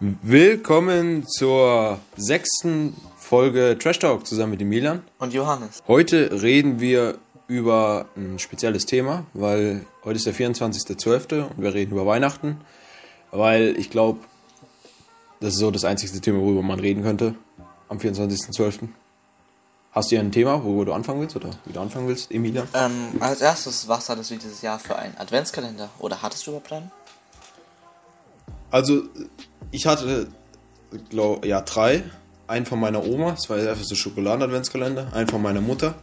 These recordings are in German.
Willkommen zur sechsten Folge Trash Talk zusammen mit dem Milan. Und Johannes. Heute reden wir über ein spezielles Thema, weil heute ist der 24.12. und wir reden über Weihnachten, weil ich glaube, das ist so das einzigste Thema, worüber man reden könnte am 24.12. Hast du ja ein Thema, wo du anfangen willst oder wie du anfangen willst, Emilia? Ähm, als erstes, was hattest du dieses Jahr für einen Adventskalender? Oder hattest du überhaupt einen? Also, ich hatte, glaub, ja, drei. Einen von meiner Oma, das war einfach so Schokoladen-Adventskalender. Einen von meiner Mutter,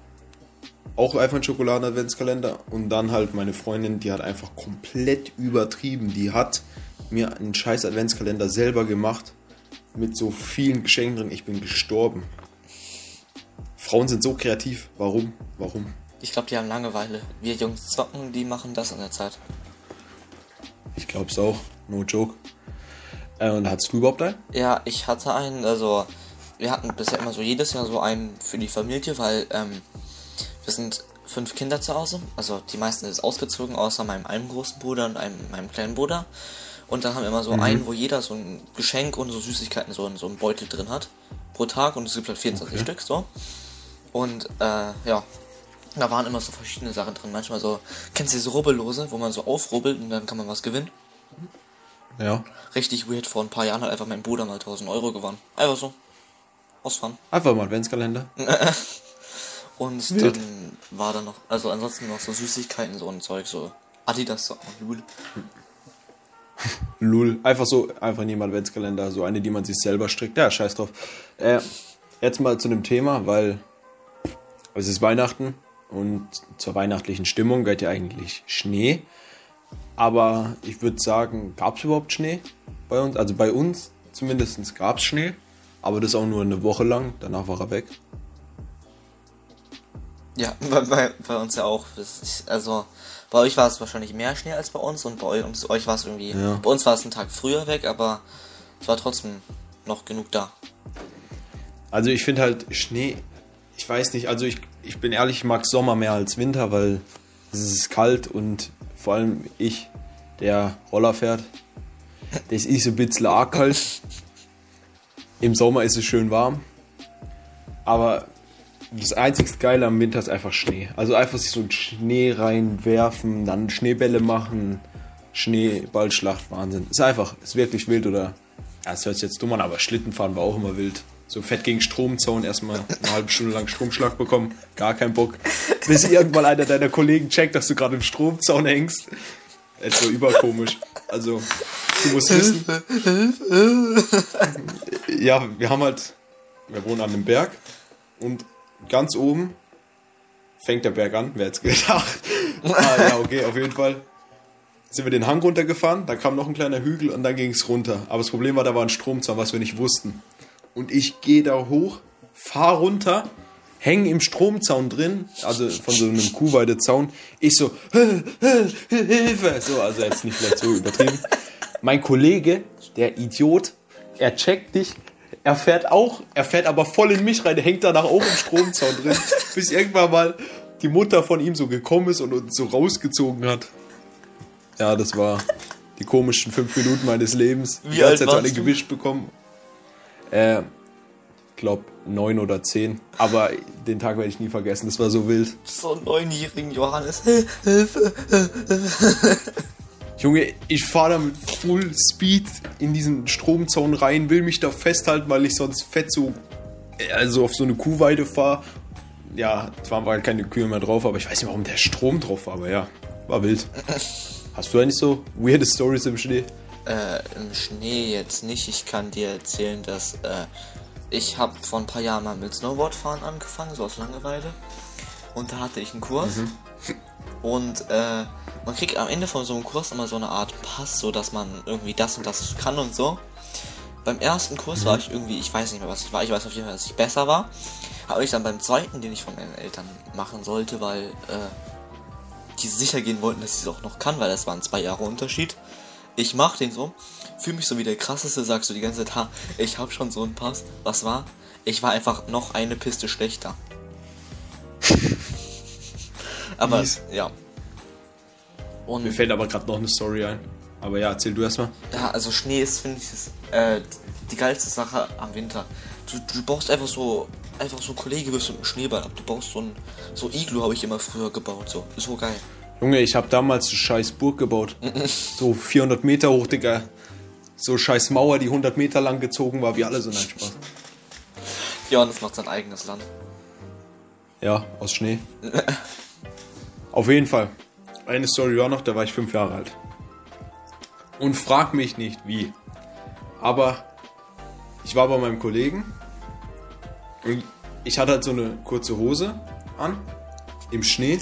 auch einfach ein Schokoladen-Adventskalender. Und dann halt meine Freundin, die hat einfach komplett übertrieben. Die hat mir einen scheiß Adventskalender selber gemacht. Mit so vielen Geschenken drin. Ich bin gestorben. Frauen sind so kreativ. Warum? Warum? Ich glaube, die haben Langeweile. Wir Jungs zocken, die machen das in der Zeit. Ich glaub's auch. No joke. Äh, und hattest du überhaupt einen? Ja, ich hatte einen, also wir hatten bisher immer so jedes Jahr so einen für die Familie, weil ähm, wir sind fünf Kinder zu Hause. Also die meisten sind ausgezogen, außer meinem einen großen Bruder und einem, meinem kleinen Bruder. Und dann haben wir immer so einen, wo jeder so ein Geschenk und so Süßigkeiten so in so einem Beutel drin hat. Pro Tag und es gibt halt 24 Okay. Stück so. Und äh, ja, da waren immer so verschiedene Sachen drin. Manchmal so, kennst du diese Rubbellose, wo man so aufrubbelt und dann kann man was gewinnen? Ja. Richtig weird, vor ein paar Jahren hat einfach mein Bruder mal 1000 Euro gewonnen. Einfach so. Aus Fun. Einfach mal Adventskalender. Und Wild. dann war da noch, also ansonsten noch so Süßigkeiten, so ein Zeug, so Adidas Socken, Lul. Lull. Einfach so, einfach nehmen Adventskalender, so eine, die man sich selber strickt. Ja, scheiß drauf. Äh, jetzt mal zu dem Thema, weil es ist Weihnachten und zur weihnachtlichen Stimmung gehört ja eigentlich Schnee. Aber ich würde sagen, gab es überhaupt Schnee bei uns? Also bei uns zumindest gab es Schnee, aber das auch nur eine Woche lang, danach war er weg. Ja, bei, bei, bei uns ja auch. Ist, also, bei euch war es wahrscheinlich mehr Schnee als bei uns und bei eu- uns, euch war es irgendwie, Ja. bei uns war es einen Tag früher weg, aber es war trotzdem noch genug da. Also ich finde halt Schnee, ich weiß nicht, also ich, ich bin ehrlich, ich mag Sommer mehr als Winter, weil es ist kalt und vor allem ich, der Roller fährt, das ist ein bisschen arg kalt. Im Sommer ist es schön warm. Aber das einzigste Geile am Winter ist einfach Schnee. Also einfach sich so in Schnee reinwerfen, dann Schneebälle machen, Schneeballschlacht, Wahnsinn. Ist einfach, ist wirklich wild oder, ja, es hört sich jetzt dumm an, aber Schlittenfahren war auch immer wild. So fett gegen Stromzaun, erstmal eine halbe Stunde lang Stromschlag bekommen, gar kein Bock. Bis irgendwann einer deiner Kollegen checkt, dass du gerade im Stromzaun hängst. So überkomisch. Also, du musst wissen. Ja, wir haben halt, wir wohnen an einem Berg und ganz oben fängt der Berg an, wer hätte es gedacht. ah, ja, okay, auf jeden Fall. Sind wir den Hang runtergefahren, da kam noch ein kleiner Hügel und dann ging es runter. Aber das Problem war, da war ein Stromzaun, was wir nicht wussten. Und ich gehe da hoch, fahr runter, häng im Stromzaun drin, also von so einem Kuhweidezaun. Ich so, Hilfe! So, also jetzt nicht vielleicht so übertrieben. Mein Kollege, der Idiot, er checkt dich, er fährt auch, er fährt aber voll in mich rein, hängt danach auch im Stromzaun drin, bis irgendwann mal die Mutter von ihm so gekommen ist und uns so rausgezogen hat. Ja, das war die komischen fünf Minuten meines Lebens. Wie Die alt jetzt warst alle gewischt bekommen. Äh, glaub neun oder zehn. Aber den Tag werde ich nie vergessen. Das war so wild. So einen neunjährigen Johannes. Junge, ich fahre da mit Full Speed in diesen Stromzaun rein, will mich da festhalten, weil ich sonst fett so, also auf so eine Kuhweide fahre. Ja, zwar waren keine Kühe mehr drauf, aber ich weiß nicht, warum der Strom drauf war, aber ja, war wild. Hast du eigentlich so weirde Stories im Schnee? Äh, im Schnee jetzt nicht. Ich kann dir erzählen, dass äh, ich habe vor ein paar Jahren mal mit Snowboardfahren angefangen, so aus Langeweile. Und da hatte ich einen Kurs. Und äh, man kriegt am Ende von so einem Kurs immer so eine Art Pass, so dass man irgendwie das und das kann und so. Beim ersten Kurs war ich irgendwie, ich weiß nicht mehr, was ich war. Ich weiß auf jeden Fall, dass ich besser war. Habe ich dann beim zweiten, den ich von meinen Eltern machen sollte, weil äh, die sicher gehen wollten, dass ich es auch noch kann, weil das waren zwei Jahre Unterschied. Ich mach den so, fühle mich so wie der krasseste, sagst du die ganze Zeit, ha, ich hab schon so einen Pass. Was war? Ich war einfach noch eine Piste schlechter. Aber Mies. ja. Und Mir fällt aber gerade noch eine Story ein. Aber ja, erzähl du erstmal. Ja, also Schnee ist, finde ich, das, äh, die geilste Sache am Winter. Du, du baust einfach so, einfach so Kollege wirst mit einem Schneeball ab. Du baust so ein, so Iglu habe ich immer früher gebaut, so. Ist so geil. Junge, ich habe damals eine scheiß Burg gebaut. so 400 Meter hoch, Digga. So scheiß Mauer, die 100 Meter lang gezogen war, wie alle so nein Spaß. Das macht sein eigenes Land. Ja, aus Schnee. Auf jeden Fall. Eine Story war noch, da war ich fünf Jahre alt. Und frag mich nicht wie. Aber ich war bei meinem Kollegen und ich hatte halt so eine kurze Hose an im Schnee,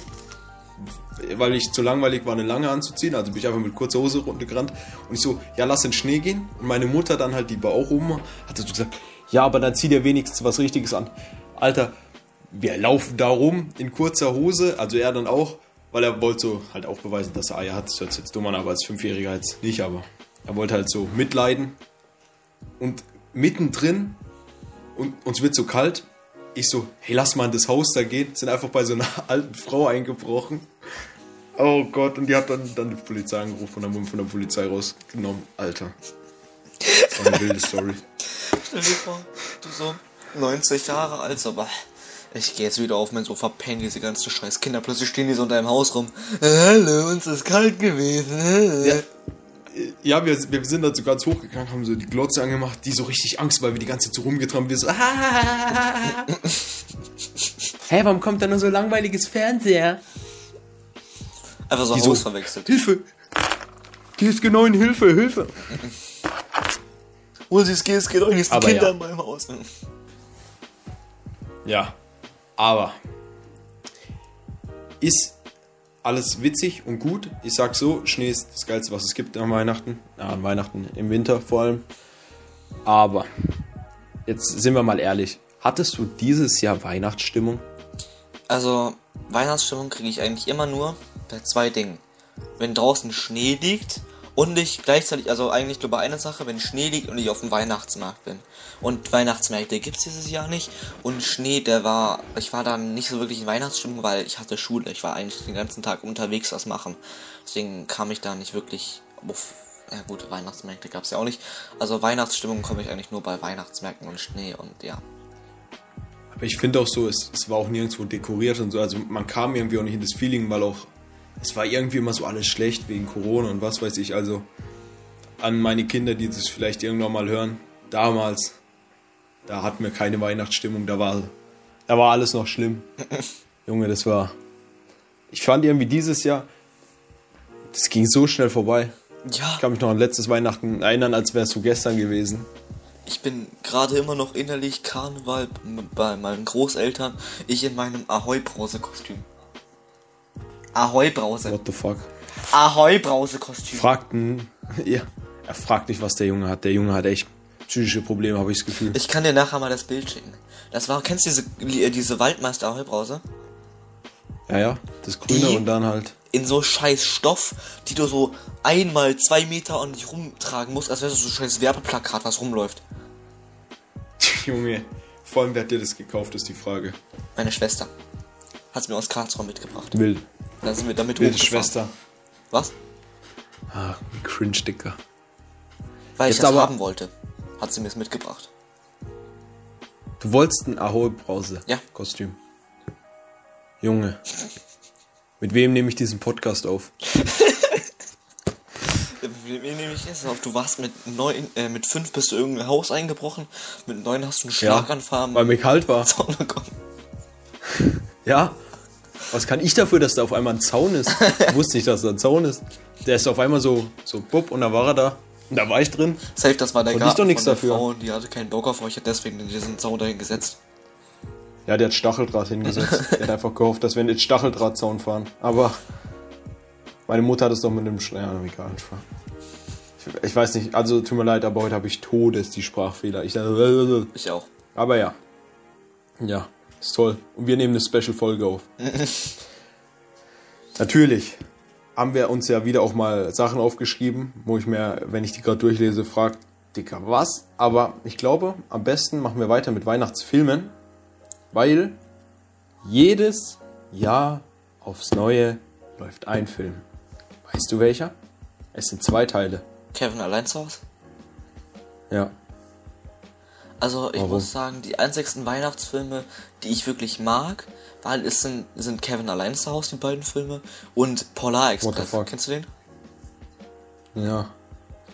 weil ich zu langweilig war, eine lange anzuziehen. Also bin ich einfach mit kurzer Hose runtergerannt und ich so, ja, lass in den Schnee gehen. Und meine Mutter dann halt, die war auch oben, hat so gesagt, ja, aber dann zieh dir wenigstens was Richtiges an. Alter, wir laufen da rum in kurzer Hose, also er dann auch, weil er wollte so halt auch beweisen, dass er Eier hat. Das hört sich jetzt dumm an, aber als Fünfjähriger jetzt nicht, aber er wollte halt so mitleiden. Und mittendrin, und uns wird so kalt, ich so, hey, lass mal in das Haus da gehen, sind einfach bei so einer alten Frau eingebrochen. Oh Gott, und die hat dann, dann die Polizei angerufen und dann wurden von der Polizei rausgenommen. Alter. Das war eine wilde Story. Stell dir vor, du so 90 Jahre alt, aber ich gehe jetzt wieder auf mein Sofa, pennen diese ganzen scheiß Kinder. Plötzlich stehen die so in deinem Haus rum. Hallo, uns ist kalt gewesen. Ja, ja wir, wir sind dann so ganz hochgegangen, haben so die Glotze angemacht, die so richtig Angst, weil wir die ganze Zeit so rumgetrampelt, wir so, Hä, warum kommt da nur so langweiliges Fernseher? Einfach so Haus verwechselt. Hilfe! GSG 9, Hilfe, Hilfe! Hol sie es GSG 9, ist die Aber Kinder ja. in meinem Haus. Ja, aber ist alles witzig und gut. Ich sag so, Schnee ist das Geilste, was es gibt an Weihnachten. Ja, an Weihnachten im Winter vor allem. Aber jetzt sind wir mal ehrlich. Hattest du dieses Jahr Weihnachtsstimmung? Also, Weihnachtsstimmung kriege ich eigentlich immer nur bei zwei Dingen. Wenn draußen Schnee liegt und ich gleichzeitig, also eigentlich nur bei einer Sache, wenn Schnee liegt und ich auf dem Weihnachtsmarkt bin. Und Weihnachtsmärkte gibt's dieses Jahr nicht. Und Schnee, der war, ich war dann nicht so wirklich in Weihnachtsstimmung, weil ich hatte Schule. Ich war eigentlich den ganzen Tag unterwegs was machen. Deswegen kam ich da nicht wirklich auf, ja gut, Weihnachtsmärkte gab's ja auch nicht. Also Weihnachtsstimmung komme ich eigentlich nur bei Weihnachtsmärkten und Schnee und ja. Aber ich finde auch so, es, es war auch nirgendwo dekoriert und so. Also man kam irgendwie auch nicht in das Feeling, weil auch es war irgendwie immer so alles schlecht wegen Corona und was weiß ich. Also an meine Kinder, die das vielleicht irgendwann mal hören, damals, da hatten wir keine Weihnachtsstimmung, da war, da war alles noch schlimm. Junge, das war. Ich fand irgendwie dieses Jahr, das ging so schnell vorbei. Ja. Ich kann mich noch an letztes Weihnachten erinnern, als wäre es so gestern gewesen. Ich bin gerade immer noch innerlich Karneval bei meinen Großeltern. Ich in meinem Ahoi-Brause-Kostüm. Ahoi-Brause. What the fuck? Ahoi-Brause-Kostüm. Fragten, ja, er fragt nicht, was der Junge hat. Der Junge hat echt psychische Probleme, habe ich das Gefühl. Ich kann dir nachher mal das Bild schicken. Das war, kennst du diese, äh, diese Waldmeister Ahoi-Brause? Ja, ja, das Grüne Die- und dann halt. In so scheiß Stoff, die du so einmal zwei Meter an dich rumtragen musst, als wäre das so ein scheiß Werbeplakat, was rumläuft. Junge, vor allem, wer hat dir das gekauft, ist die Frage. Meine Schwester. Hat's mir aus Karlsruhe mitgebracht. Wild. Dann sind wir damit Wilde. Schwester. Was? Ah, cringe Dicker. Weil ich Jetzt das aber- haben wollte. Hat sie mir's mitgebracht. Du wolltest ein Ahoi-Brause. Ja. Kostüm. Junge. Mit wem nehme ich diesen Podcast auf? Wie nehme ich das auf? Du warst mit neun, äh, mit fünf bist du in irgendein Haus eingebrochen. Mit neun hast du einen Schlaganfall. Weil mir kalt war. Zaun bekommen. Ja. Was kann ich dafür, dass da auf einmal ein Zaun ist? Ich wusste nicht, dass da ein Zaun ist. Der ist auf einmal so, so bupp und da war er da. Und da war ich drin. Safe, das war der Und ich Garten doch der dafür. Frau die hatte keinen Bock auf euch, hat deswegen diesen Zaun dahin gesetzt. Ja, der hat Stacheldraht hingesetzt. der hat einfach gehofft, dass wir jetzt Stacheldrahtzaun fahren. Aber meine Mutter hat es doch mit einem Sch Ja, egal. Ich, ich weiß nicht, also tut mir leid, aber heute habe ich Todes die Sprachfehler. Ich dachte, Ich auch. aber ja. Ja, ist toll. Und wir nehmen eine Special-Folge auf. Natürlich haben wir uns ja wieder auch mal Sachen aufgeschrieben, wo ich mir, wenn ich die gerade durchlese, frage, Dicker, was? Aber ich glaube, am besten machen wir weiter mit Weihnachtsfilmen, weil jedes Jahr aufs Neue läuft ein Film. Weißt du welcher? Es sind zwei Teile. Kevin allein zu Hause? Ja. Also ich Warum? muss sagen, die einzigsten Weihnachtsfilme, die ich wirklich mag, weil es sind, sind Kevin allein zu Hause, die beiden Filme, und Polar Express. Kennst du den? Ja,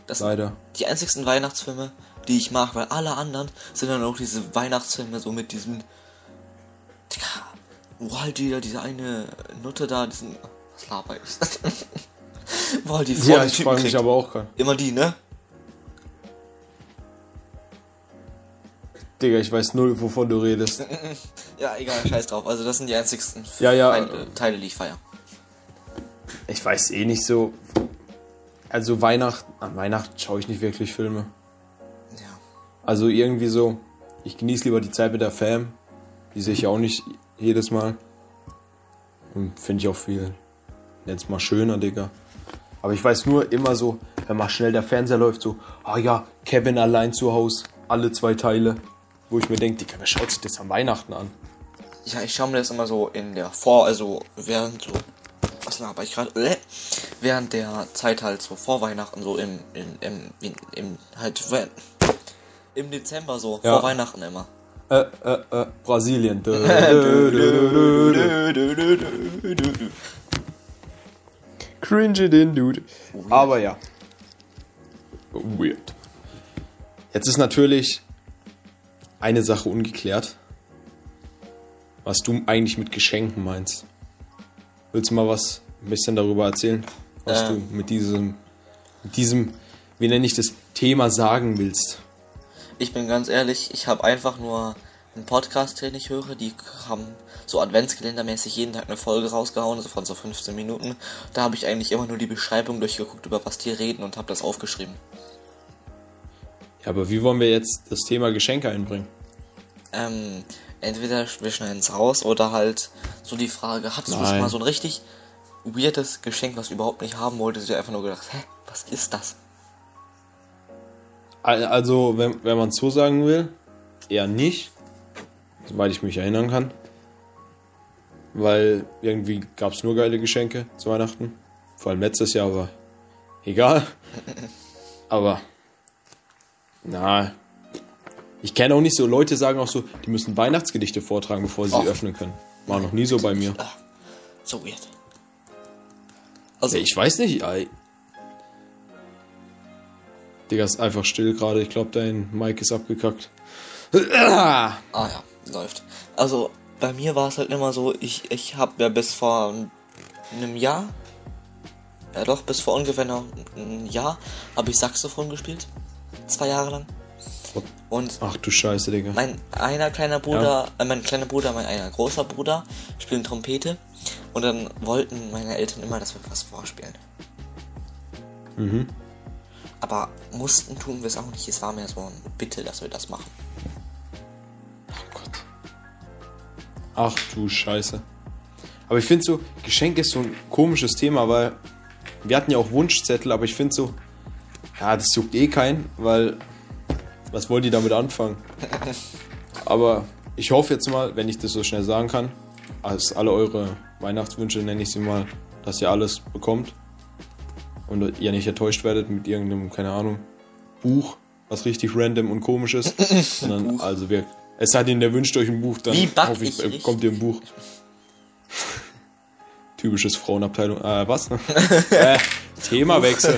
Das sind leider. die einzigsten Weihnachtsfilme, die ich mag, weil alle anderen sind dann auch diese Weihnachtsfilme so mit diesem. Digga, wo halt wieder diese eine Nutte da, diesen. Was laber ich? wo halt die Frau Ja, ich Typen kriegt. aber auch gerade. Immer die, ne? Digga, ich weiß null, wovon du redest. Ja, egal, scheiß drauf. Also das sind die einzigsten Ja, ja. Teile, Teile, die ich feier. Ich weiß eh nicht so. Also Weihnachten, an Weihnachten schaue ich nicht wirklich Filme. Ja. Also irgendwie so, ich genieße lieber die Zeit mit der Fam. Die sehe ich auch nicht jedes Mal. Und finde ich auch viel, jetzt mal schöner, Digga. Aber ich weiß nur immer so, wenn mal schnell der Fernseher läuft, so, ah ja, Kevin allein zu Hause, alle zwei Teile. Wo ich mir denke, Digga, wer schaut sich das an Weihnachten an? Ja, ich schaue mir das immer so in der Vor-, also während so. Was laber ich gerade? Äh, während der Zeit halt so vor Weihnachten, so im, im, im, im, im halt, im Dezember so, Ja. vor Weihnachten immer. Äh, äh, äh, Brasilien. Cringe den Dude. Aber ja. Weird. Jetzt ist natürlich eine Sache ungeklärt. Was du eigentlich mit Geschenken meinst. Willst du mal was ein bisschen darüber erzählen? Was Äh. du mit diesem, mit diesem, wie nenne ich das, Thema sagen willst? Ich bin ganz ehrlich, ich habe einfach nur einen Podcast, den ich höre. Die haben so Adventskalendermäßig jeden Tag eine Folge rausgehauen, so von so 15 Minuten. Da habe ich eigentlich immer nur die Beschreibung durchgeguckt, über was die reden und habe das aufgeschrieben. Ja, aber wie wollen wir jetzt das Thema Geschenke einbringen? Ähm, entweder wir schneiden es raus oder halt so die Frage, hattest du Nein. schon mal so ein richtig weirdes Geschenk, was du überhaupt nicht haben wolltest, dir einfach nur gedacht, hä, was ist das? Al- Also, wenn, wenn man es so sagen will, eher nicht, soweit ich mich erinnern kann. Weil irgendwie gab es nur geile Geschenke zu Weihnachten. Vor allem letztes Jahr, aber egal. Aber, na, ich kenne auch nicht so, Leute sagen auch so, die müssen Weihnachtsgedichte vortragen, bevor sie Oh. sie öffnen können. War noch nie so bei mir. So weird. Also, ich weiß nicht, ey. Digga, ist einfach still gerade. Ich glaube, dein Mic ist abgekackt. Ah ja, läuft. Also bei mir war es halt immer so, ich, ich habe ja bis vor einem Jahr, ja doch, bis vor ungefähr noch einem Jahr, habe ich Saxophon gespielt. Zwei Jahre lang. Und Ach du Scheiße, Digga. mein einer kleiner Bruder, äh, mein kleiner Bruder, mein einer großer Bruder spielen Trompete. Und dann wollten meine Eltern immer, dass wir was vorspielen. Mhm. Aber mussten tun wir es auch nicht. Es war mehr so ein Bitte, dass wir das machen. Oh Gott. Ach du Scheiße. Aber ich finde so, Geschenk ist so ein komisches Thema, weil wir hatten ja auch Wunschzettel, aber ich finde so, ja, das juckt eh keinen, weil was wollen die damit anfangen? Aber ich hoffe jetzt mal, wenn ich das so schnell sagen kann, als alle eure Weihnachtswünsche, nenne ich sie mal, dass ihr alles bekommt und ihr nicht enttäuscht werdet mit irgendeinem, keine Ahnung, Buch, was richtig random und komisch ist, sondern also wir, es sei denn, der wünscht euch ein Buch, dann hoffe ich, ich bekommt ihr ein Buch. Typisches Frauenabteilung. Äh, was? äh, Themawechsel.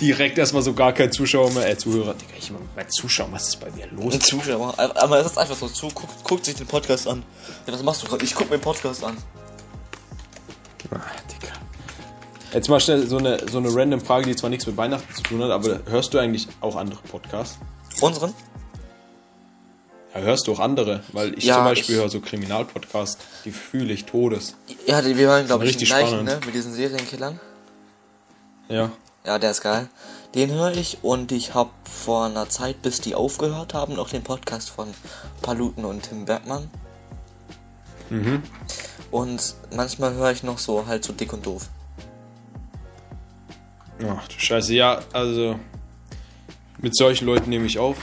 Direkt erstmal so gar kein Zuschauer mehr, äh, Zuhörer. Digga, ich mein Zuschauer, was ist bei mir los? Ein Zuschauer. Aber es ist einfach so zu, guckt, guckt sich den Podcast an. Ja, was machst du gerade? Ich guck mir den Podcast an. Ah, Digga. Jetzt mal schnell so eine, so eine random Frage, die zwar nichts mit Weihnachten zu tun hat, aber hörst du eigentlich auch andere Podcasts? Unseren? Hörst du auch andere? Weil ich Ja, zum Beispiel ich- höre so Kriminalpodcasts, die fühle ich todes. Ja, die- wir waren, glaube ich, den gleichen, spannend. ne? Mit diesen Serienkillern. Ja. Ja, der ist geil. Den höre ich und ich habe vor einer Zeit, bis die aufgehört haben, noch den Podcast von Paluten und Tim Bergmann. Mhm. Und manchmal höre ich noch so halt so dick und doof. Ach du Scheiße, ja, also mit solchen Leuten nehme ich auf.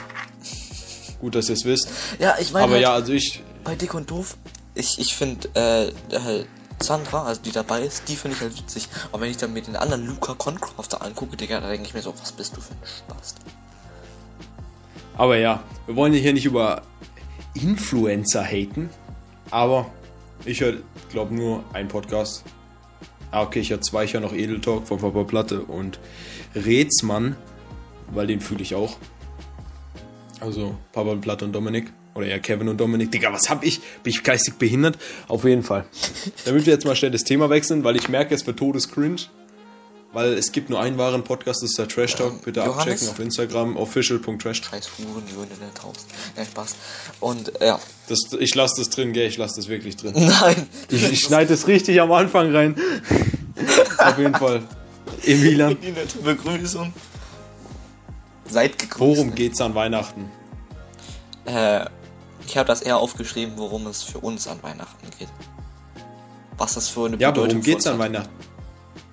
Gut, dass ihr es wisst. Ja, ich meine, Aber halt, ja, also ich. bei dick und doof, ich, ich finde, äh, halt, Sandra, also die dabei ist, die finde ich halt witzig. Aber wenn ich dann mir den anderen Luca Concrafter angucke, Digga, da denke ich mir so, was bist du für ein Spaß? Aber ja, wir wollen hier nicht über Influencer haten, aber ich höre, glaube nur einen Podcast. Ah, okay, ich höre zwei, ich höre noch Edel Talk von Papa Platte und Rätsmann, weil den fühle ich auch. Also Papa Platte und Dominik. Oder ja, Kevin und Dominik. Digga, was hab ich? Bin ich geistig behindert? Auf jeden Fall. Damit wir jetzt mal schnell das Thema wechseln, weil ich merke, es wird todes cringe. Weil es gibt nur einen wahren Podcast, das ist der Trash Talk. Bitte Johannes? abchecken auf Instagram, official.trash. Scheiß Huren, da draußen. Nein, Spaß. Und ja. Das, ich lasse das drin, gell? Ich lasse das wirklich drin. Nein. Ich, ich schneide es richtig am Anfang rein. Auf jeden Fall. Emilan, Die nette Begrüßung. Seid gegrüßt. worum geht's an Weihnachten? Äh, ich habe das eher aufgeschrieben, worum es für uns an Weihnachten geht. Was das für eine Ja, aber Bedeutung worum geht's an hat. Weihnachten?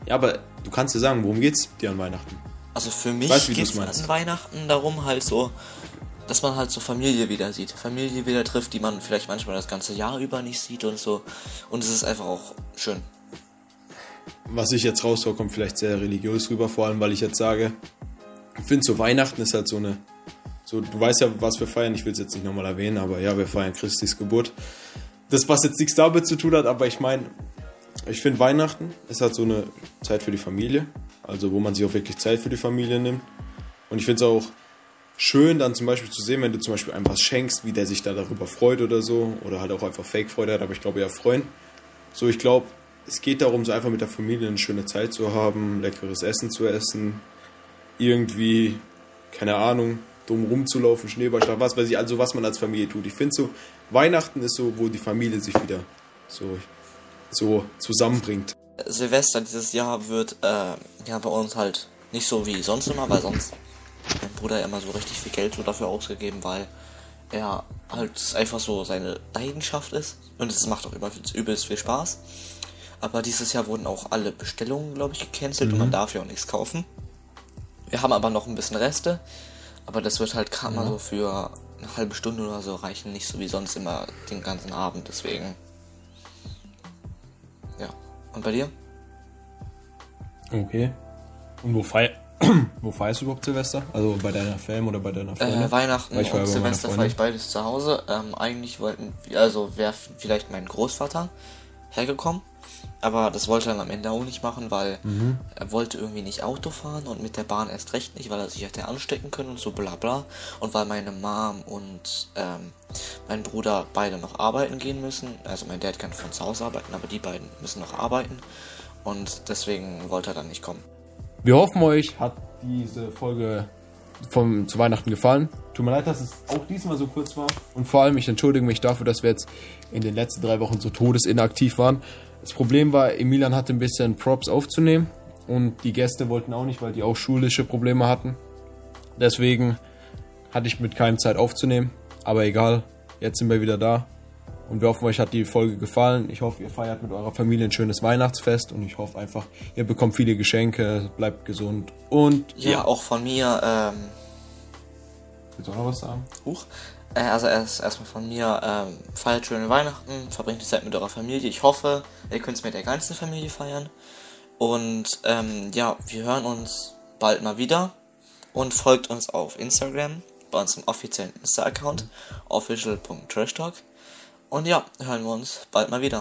Ja, aber du kannst dir sagen, worum geht's dir an Weihnachten? Also für mich Weiß, wie geht es du's meinst. an Weihnachten darum halt so, dass man halt so Familie wieder sieht. Familie wieder trifft, die man vielleicht manchmal das ganze Jahr über nicht sieht und so. Und es ist einfach auch schön. Was ich jetzt raushau, kommt vielleicht sehr religiös rüber, vor allem weil ich jetzt sage, ich finde so Weihnachten ist halt so eine, so du weißt ja, was wir feiern, ich will es jetzt nicht nochmal erwähnen, aber ja, wir feiern Christis Geburt. Das, was jetzt nichts damit zu tun hat, aber ich meine, ich finde Weihnachten ist halt so eine Zeit für die Familie, also wo man sich auch wirklich Zeit für die Familie nimmt. Und ich finde es auch schön, dann zum Beispiel zu sehen, wenn du zum Beispiel einem was schenkst, wie der sich da darüber freut oder so, oder halt auch einfach Fake-Freude hat, aber ich glaube eher freuen. So, ich glaube, es geht darum, so einfach mit der Familie eine schöne Zeit zu haben, leckeres Essen zu essen, irgendwie, keine Ahnung, dumm rumzulaufen, Schneeballschlag, was weiß ich, also was man als Familie tut. Ich finde so, Weihnachten ist so, wo die Familie sich wieder so, so zusammenbringt. Silvester dieses Jahr wird äh, ja bei uns halt nicht so wie sonst immer, weil sonst hat mein Bruder ja immer so richtig viel Geld so dafür ausgegeben, weil er halt einfach so seine Leidenschaft ist und es macht auch immer übelst viel Spaß. Aber dieses Jahr wurden auch alle Bestellungen, glaube ich, gecancelt und man darf ja auch nichts kaufen. Wir haben aber noch ein bisschen Reste, aber das wird halt gerade mal so für eine halbe Stunde oder so reichen, nicht so wie sonst immer den ganzen Abend, deswegen. Ja. Und bei dir? Okay. Und wo, feier wo feierst du überhaupt Silvester? Also bei deiner Fam oder bei deiner Freundin? Äh, Weihnachten war und Silvester fahre Freundin. ich beides zu Hause. Ähm, eigentlich wollten, wir- also wäre vielleicht mein Großvater hergekommen, aber das wollte er dann am Ende auch nicht machen, weil Mhm. er wollte irgendwie nicht Auto fahren und mit der Bahn erst recht nicht, weil er sich hätte anstecken können und so bla bla. Und weil meine Mom und ähm, mein Bruder beide noch arbeiten gehen müssen. Also mein Dad kann von zu Hause arbeiten, aber die beiden müssen noch arbeiten. Und deswegen wollte er dann nicht kommen. Wir hoffen, euch hat diese Folge vom, zu Weihnachten gefallen. Tut mir leid, dass es auch diesmal so kurz war. Und vor allem, ich entschuldige mich dafür, dass wir jetzt in den letzten drei Wochen so todesinaktiv waren. Das Problem war, Emilian hatte ein bisschen Props aufzunehmen. Und die Gäste wollten auch nicht, weil die auch schulische Probleme hatten. Deswegen hatte ich mit keinem Zeit aufzunehmen. Aber egal, jetzt sind wir wieder da. Und wir hoffen, euch hat die Folge gefallen. Ich hoffe, ihr feiert mit eurer Familie ein schönes Weihnachtsfest. Und ich hoffe einfach, ihr bekommt viele Geschenke, bleibt gesund. Und Ja, auch von mir, ähm, Willst du auch noch was sagen? Huch. Äh, also erst erstmal von mir, ähm, feiert schöne Weihnachten, verbringt die Zeit mit eurer Familie. Ich hoffe, ihr könnt es mit der ganzen Familie feiern. Und ähm, ja, wir hören uns bald mal wieder. Und folgt uns auf Instagram, bei unserem offiziellen Insta-Account, official.trashtalk. Und ja, hören wir uns bald mal wieder.